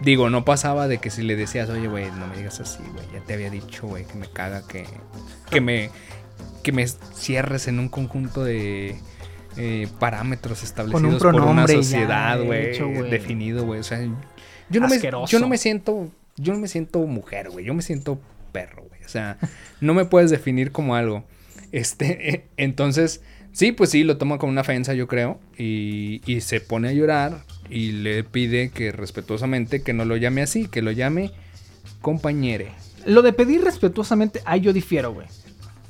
digo, no pasaba de que si le decías, oye, güey, no me digas así, güey, ya te había dicho, güey, que me caga, que, que me, que me cierres en un conjunto de eh, parámetros establecidos por una sociedad, güey, definido, güey. O sea, yo no, me, yo no me siento, yo no me siento mujer, güey, yo me siento perro, güey. O sea, no me puedes definir como algo. Este, entonces, sí, pues sí, lo toma como una ofensa, yo creo. Y, se pone a llorar y le pide que respetuosamente que no lo llame así, que lo llame compañere. Lo de pedir respetuosamente, ahí yo difiero, güey.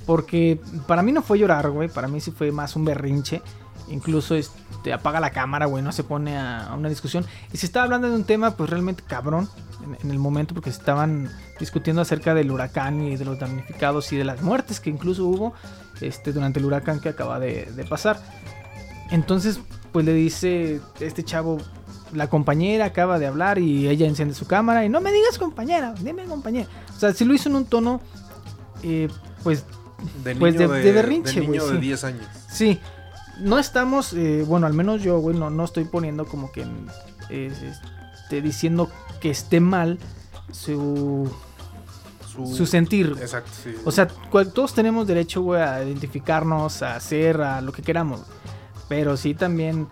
Porque para mí no fue llorar, güey. Para mí sí fue más un berrinche. Incluso este, apaga la cámara, güey. No se pone a, una discusión. Y se estaba hablando de un tema, pues realmente cabrón. En, en el momento, porque estaban discutiendo acerca del huracán y de los damnificados y de las muertes que incluso hubo este, durante el huracán que acaba de, de pasar. Entonces, pues le dice este chavo, la compañera acaba de hablar y ella enciende su cámara y no me digas compañera, dime compañera. O sea, si lo hizo en un tono, eh, pues, De Pues niño de- de, de berrinche, de, niño de sí. 10 años. sí. No estamos, eh, bueno, al menos yo, güey, no, no estoy poniendo como que eh, este, diciendo que esté mal su, Su, su sentir. Exacto, sí. O sea, todos tenemos derecho, güey, a identificarnos, a hacer, a lo que queramos. Pero sí también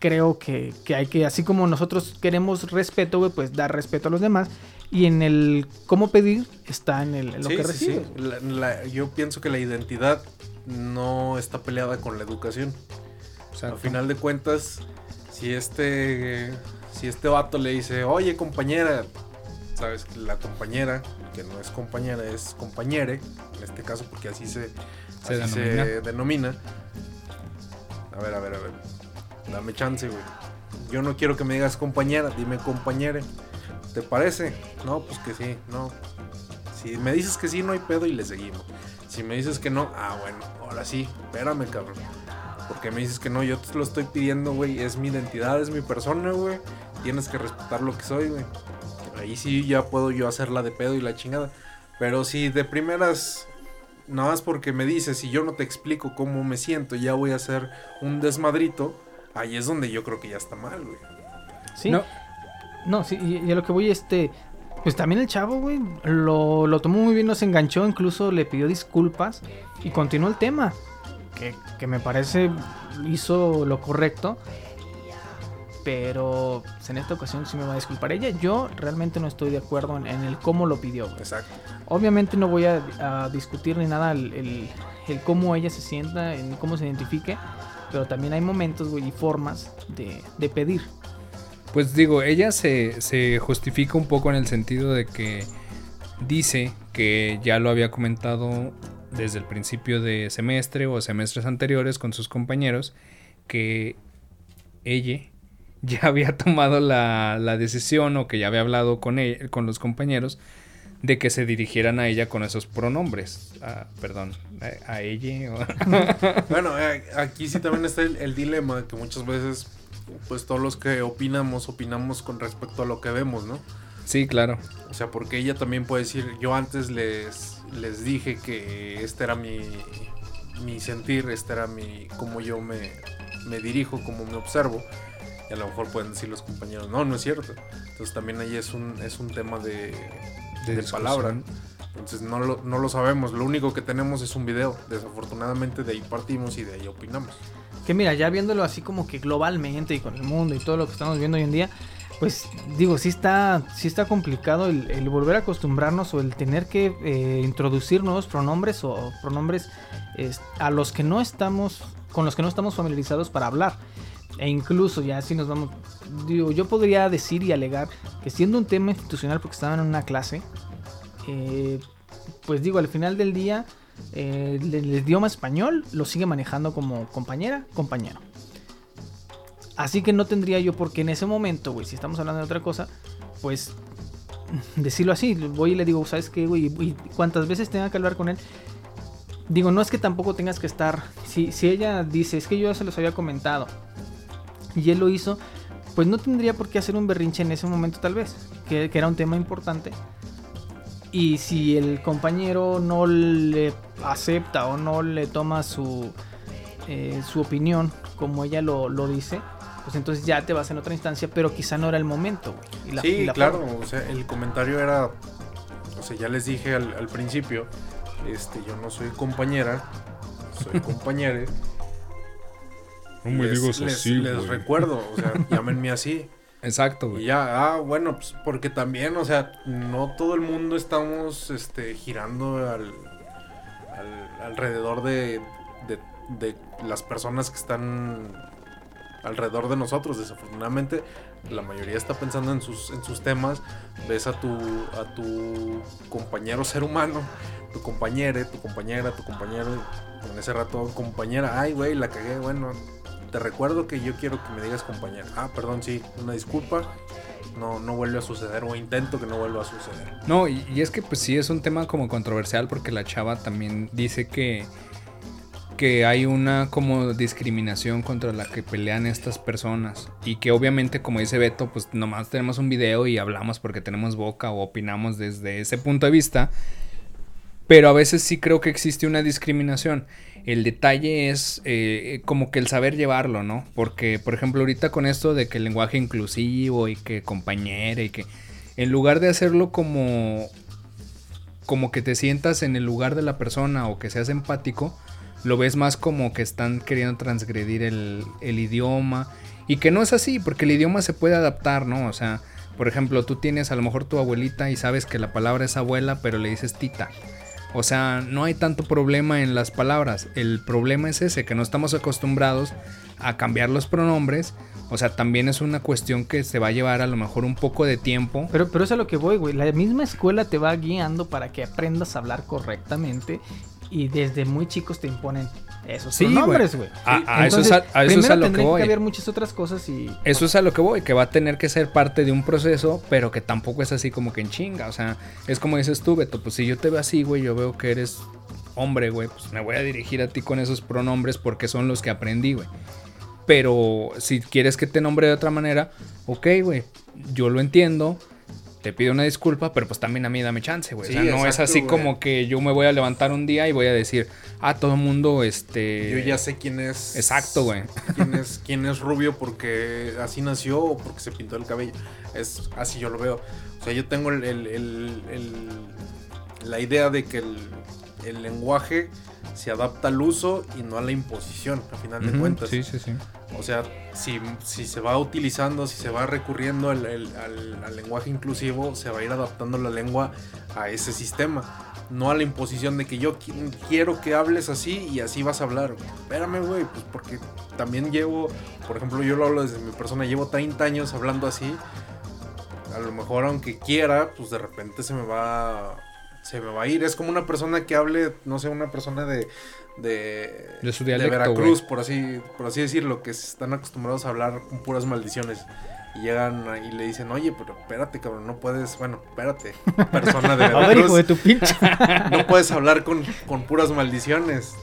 creo que, que hay que, así como nosotros queremos respeto, güey, pues dar respeto a los demás. Y en el cómo pedir está en, el, en lo Sí, que sí, sí. recibes. La- la- yo pienso que la identidad no está peleada con la educación. Exacto. Al final de cuentas, si este si este vato le dice, oye compañera, sabes que la compañera, que no es compañera, es compañere, en este caso porque así se, Se así denomina. se denomina. A ver, a ver, a ver. Dame chance, güey. Yo no quiero que me digas compañera, dime compañere. ¿Te parece? No, pues que sí, no. Si me dices que sí, no hay pedo y le seguimos. Si me dices que no, ah, bueno, ahora sí, espérame, cabrón. Porque me dices que no, yo te lo estoy pidiendo, güey. Es mi identidad, es mi persona, güey. Tienes que respetar lo que soy, güey. Ahí sí ya puedo yo hacerla de pedo y la chingada. Pero si de primeras, nada más porque me dices y yo no te explico cómo me siento, ya voy a hacer un desmadrito, ahí es donde yo creo que ya está mal, güey. Sí. No, No, sí, y, y a lo que voy, este. Pues también el chavo, güey, lo, lo tomó muy bien, nos enganchó, incluso le pidió disculpas y continuó el tema. Que, que me parece hizo lo correcto. Pero pues, en esta ocasión sí me va a disculpar ella. Yo realmente no estoy de acuerdo en, en el cómo lo pidió. güey. Exacto. Obviamente no voy a, a discutir ni nada el, el- el cómo ella se sienta, ni cómo se identifique. Pero también hay momentos, güey, y formas de, de pedir. Pues digo, ella se, se justifica un poco en el sentido de que dice que ya lo había comentado desde el principio de semestre o semestres anteriores con sus compañeros, que ella ya había tomado la, la decisión o que ya había hablado con, e- con los compañeros de que se dirigieran a ella con esos pronombres. Ah, perdón, a, a ella. Bueno, eh, aquí sí también está el, el dilema que muchas veces, pues todos los que opinamos, opinamos con respecto a lo que vemos, ¿no? sí, claro. O sea, porque ella también puede decir, yo antes les, les dije que este era mi, mi sentir, este era mi, cómo yo me, me dirijo, cómo me observo. Y a lo mejor pueden decir los compañeros, no, no es cierto. Entonces también ahí es un, es un tema de, de, discusión. palabra. Entonces no lo, no lo sabemos, lo único que tenemos es un video. Desafortunadamente de ahí partimos y de ahí opinamos. Que mira, ya viéndolo así como que globalmente y con el mundo y todo lo que estamos viendo hoy en día, pues digo, sí está, sí está complicado el, el volver a acostumbrarnos o el tener que eh, introducir nuevos pronombres o pronombres es, a los que no estamos, con los que no estamos familiarizados para hablar. E incluso ya si nos vamos, digo, yo podría decir y alegar que siendo un tema institucional porque estaban en una clase, eh, pues digo, al final del día, eh, el, idioma español lo sigue manejando como compañera, compañero. Así que no tendría yo por qué en ese momento, güey, si estamos hablando de otra cosa, pues decirlo así. Voy y le digo, ¿sabes qué, güey? Y cuantas veces tenga que hablar con él, digo, no es que tampoco tengas que estar. Si, si ella dice, es que yo ya se los había comentado y él lo hizo, pues no tendría por qué hacer un berrinche en ese momento, tal vez, que, que era un tema importante. Y si el compañero no le acepta o no le toma su, eh, su opinión como ella lo, lo dice, pues entonces ya te vas en otra instancia, pero quizá no era el momento. y la- sí, y la claro, forma. o sea, el comentario era, o sea, ya les dije al, al principio, este, yo no soy compañera, soy compañere. No me Les- digas les, así, les güey. recuerdo, o sea, llámenme así. Exacto, Y güey. ya, ah, bueno, pues porque también, o sea, no todo el mundo estamos este, girando al, al- alrededor de, de, de las personas que están alrededor de nosotros. Desafortunadamente, la mayoría está pensando en sus, en sus temas. Ves a tu, a tu compañero ser humano, tu compañera, tu compañera, tu compañero, en ese rato compañera, ay güey, la cagué, bueno, te recuerdo que yo quiero que me digas compañera. Ah, perdón, sí, una disculpa. No, no vuelve a suceder o intento que no vuelva a suceder. No, y, y es que pues sí es un tema como controversial porque la chava también dice que que hay una como discriminación contra la que pelean estas personas y que obviamente como dice Beto pues nomás tenemos un video y hablamos porque tenemos boca o opinamos desde ese punto de vista pero a veces sí creo que existe una discriminación el detalle es eh, como que el saber llevarlo no porque por ejemplo ahorita con esto de que el lenguaje inclusivo y que compañera y que en lugar de hacerlo como como que te sientas en el lugar de la persona o que seas empático lo ves más como que están queriendo transgredir el, el, idioma. Y que no es así, porque el idioma se puede adaptar, ¿no? O sea, por ejemplo, tú tienes a lo mejor tu abuelita y sabes que la palabra es abuela, pero le dices tita. O sea, no hay tanto problema en las palabras. El problema es ese, que no estamos acostumbrados a cambiar los pronombres. O sea, también es una cuestión que se va a llevar a lo mejor un poco de tiempo. Pero, pero es a lo que voy, güey. La misma escuela te va guiando para que aprendas a hablar correctamente y desde muy chicos te imponen esos Sí, nombres, güey. A, a eso es a, a eso es primero a lo que tendría voy. haber muchas otras cosas y... Eso es a lo que voy, que va a tener que ser parte de un proceso, pero que tampoco es así como que en chinga. O sea, es como dices tú, Beto, pues si yo te veo así, güey, yo veo que eres hombre, güey, pues me voy a dirigir a ti con esos pronombres porque son los que aprendí, güey. Pero si quieres que te nombre de otra manera, ok, güey, yo lo entiendo, te pido una disculpa, pero pues también a mí dame chance, güey. Sí, o sea, no es así güey. como que yo me voy a levantar un día y voy a decir, ah, todo el mundo, este... Yo ya sé quién es. Exacto, güey. Quién es, quién es rubio porque así nació o porque se pintó el cabello. Es así yo lo veo. O sea, yo tengo el, el- el- el- la idea de que el lenguaje se adapta al uso y no a la imposición, a final de cuentas. Sí, sí, sí. O sea, si, si se va utilizando, si se va recurriendo al, al- al- al lenguaje inclusivo, se va a ir adaptando la lengua a ese sistema. No a la imposición de que yo qui- quiero que hables así y así vas a hablar. Espérame, güey, pues porque también llevo, por ejemplo, yo lo hablo desde mi persona, llevo 30 años hablando así. A lo mejor aunque quiera, pues de repente se me va se me va a ir. Es como una persona que hable, no sé, una persona de de, De su dialecto, Veracruz, güey. por así por así decirlo, que están acostumbrados a hablar con puras maldiciones. Y llegan y le dicen, oye, pero espérate, cabrón, no puedes, bueno, espérate, persona de A ver, hijo de Veracruz, tu pinche. no puedes hablar con, con puras maldiciones.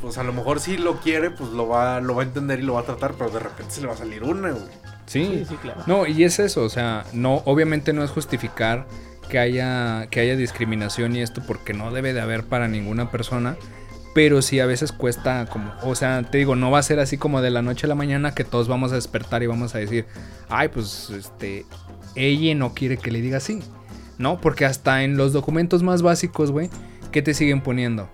Pues a lo mejor si lo quiere, pues lo va, lo va a entender y lo va a tratar, pero de repente se le va a salir una, güey. Sí, Sí, sí, claro. No, y es eso, o sea, no, obviamente no es justificar que haya, que haya discriminación y esto porque no debe de haber para ninguna persona, pero sí a veces cuesta como, o sea, te digo, no va a ser así como de la noche a la mañana que todos vamos a despertar y vamos a decir, ay, pues, este, ella no quiere que le diga así, ¿no? Porque hasta en los documentos más básicos, güey, ¿qué te siguen poniendo?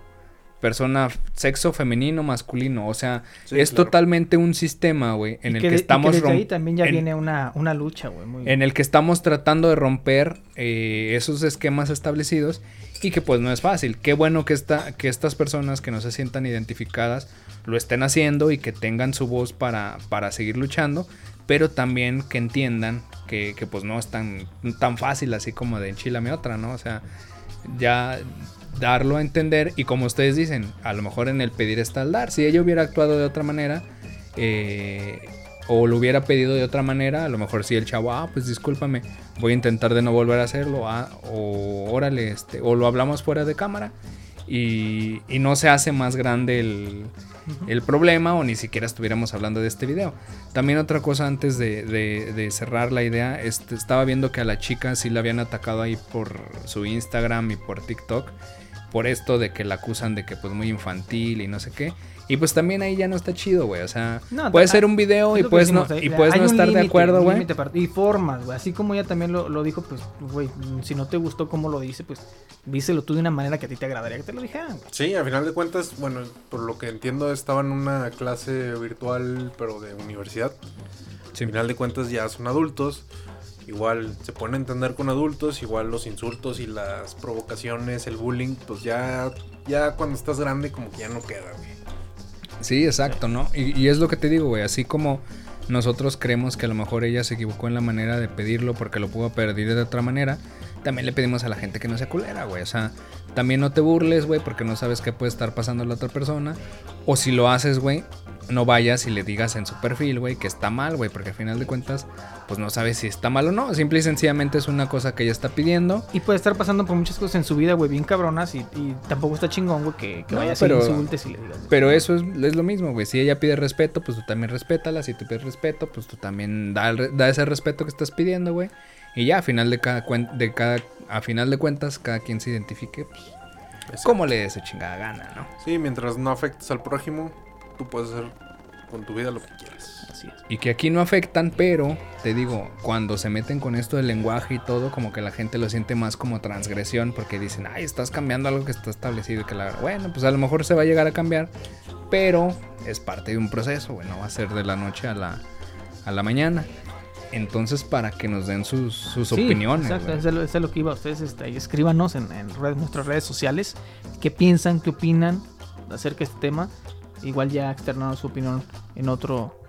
Persona, sexo femenino, masculino, o sea, Sí, es claro. totalmente un sistema, güey, en Y el que y estamos desde ahí también ya en- viene una, una lucha, güey. Muy... en el que estamos tratando de romper eh, esos esquemas establecidos y que pues no es fácil. Qué bueno que, esta, que estas personas que no se sientan identificadas lo estén haciendo y que tengan su voz para, para seguir luchando, pero también que entiendan que, que, pues no es tan, tan fácil así como de enchilame otra, ¿no? O sea, ya darlo a entender y como ustedes dicen, a lo mejor en el pedir está el dar. Si ella hubiera actuado de otra manera, eh, o lo hubiera pedido de otra manera, a lo mejor si el chavo, ah, pues discúlpame, voy a intentar de no volver a hacerlo, ah, o órale, este, o lo hablamos fuera de cámara y, y no se hace más grande el, el problema o ni siquiera estuviéramos hablando de este video. También otra cosa antes de, de- de cerrar la idea, este, estaba viendo que a la chica sí la habían atacado ahí por su Instagram y por TikTok, por esto de que la acusan de que pues muy infantil y no sé qué. Y pues también ahí ya no está chido, güey. O sea, No, puede ser un video y puedes no, y hay- puedes no estar de acuerdo, güey. Y formas, güey. Así como ella también lo, lo dijo, pues, güey, si no te gustó cómo lo dice, pues díselo tú de una manera que a ti te agradaría que te lo dijeran. Sí, a final de cuentas, bueno, por lo que entiendo estaba en una clase virtual, pero de universidad. Sí. Al final de cuentas ya son adultos. Igual se pueden entender con adultos, igual los insultos y las provocaciones, el bullying, pues ya, ya cuando estás grande como que ya no queda, güey. Sí, exacto, ¿no? Y, es lo que te digo, güey. Así como nosotros creemos que a lo mejor ella se equivocó en la manera de pedirlo porque lo pudo pedir de otra manera, también le pedimos a la gente que no sea culera, güey. O sea, también no te burles, güey, porque no sabes qué puede estar pasando a la otra persona. O si lo haces, güey, no vayas y le digas en su perfil, güey, que está mal, güey, porque al final de cuentas, pues no sabes si está mal o no. Simple y sencillamente es una cosa que ella está pidiendo. Y puede estar pasando por muchas cosas en su vida, güey, bien cabronas. Y, y tampoco está chingón, güey, que, que No, vayas pero- y insultes y le digas. Pero eso es, es lo mismo, güey. Si ella pide respeto, pues tú también respétala. Si tú pides respeto, pues tú también da, da ese respeto que estás pidiendo, güey. Y ya, a final de cada, cuen- de cada a final de cuentas, cada quien se identifique, pues, Exacto. como le dé su chingada gana, ¿no? Sí, mientras no afectes al prójimo, tú puedes hacer con tu vida lo que quieras. Así es. Y que aquí no afectan, pero te digo, cuando se meten con esto del lenguaje y todo, como que la gente lo siente más como transgresión, porque dicen, ay, estás cambiando algo que está establecido y que la bueno, pues a lo mejor se va a llegar a cambiar, pero es parte de un proceso, bueno, va a ser de la noche a la, a la mañana. Entonces, para que nos den sus, sus Sí, opiniones. Exacto, eso es lo- eso es lo que iba. Ustedes este, ahí escríbanos en, en red- nuestras redes sociales qué piensan, qué opinan acerca de este tema. Igual ya externaron su opinión en otro,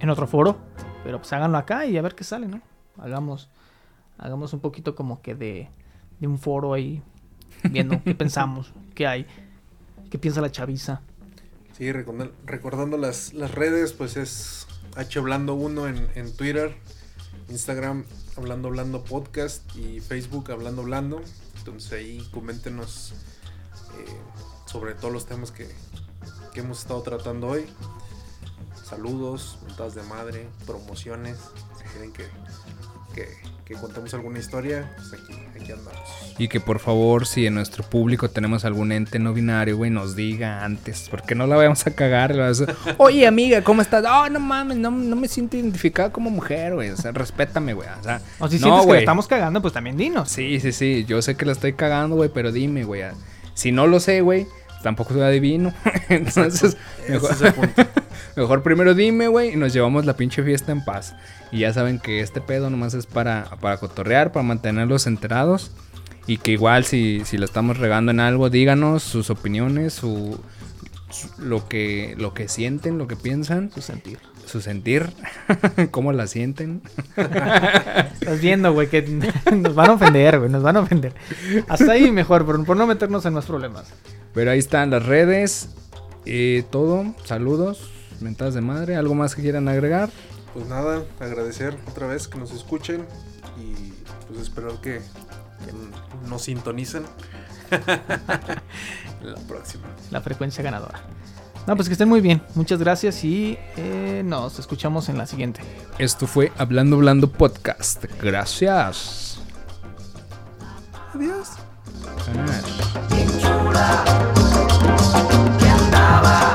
en otro foro. Pero pues háganlo acá y a ver qué sale, ¿no? Hagamos, hagamos un poquito como que de, de un foro ahí, viendo qué pensamos, qué hay, qué piensa la chaviza. Sí, recordan- recordando las, las redes, pues es H Hablando 1 en, en Twitter, Instagram Hablando Hablando Podcast y Facebook Hablando Hablando. Entonces ahí coméntenos eh, sobre todos los temas que, que hemos estado tratando hoy. Saludos, mentadas de madre, promociones. Si quieren que, que, que contemos alguna historia, pues aquí, aquí andamos. Y que por favor, si en nuestro público tenemos algún ente no binario, güey, nos diga antes, porque no la vayamos a cagar. vamos a- Oye, amiga, ¿cómo estás? Oh, no mames, no, no me siento identificada como mujer, güey. O sea, respétame, güey. O sea, O si no, sientes que güey. la estamos cagando, pues también dinos. Sí, sí, sí. Yo sé que la estoy cagando, güey, pero dime, güey. Si no lo sé, güey, tampoco soy adivino. Entonces, mejor, es mejor primero dime, güey, y nos llevamos la pinche fiesta en paz. Y ya saben que este pedo nomás es para, para cotorrear, para mantenerlos enterados. Y que igual si, si lo estamos regando en algo, díganos sus opiniones, su, su- lo que lo que sienten, lo que piensan, Su sentir. su sentir, cómo la sienten. Estás viendo, güey, que nos van a ofender, güey, nos van a ofender. Hasta ahí mejor, por, por no meternos en más problemas. Pero ahí están las redes, eh, todo, saludos, mentadas de madre, algo más que quieran agregar. Pues nada, agradecer otra vez que nos escuchen y pues espero que, que nos sintonicen en la próxima. La frecuencia ganadora. No, pues que estén muy bien. Muchas gracias y eh, nos escuchamos en la siguiente. Esto fue Hablando Blando Podcast. Gracias. Adiós andaba? ¿Qué andaba?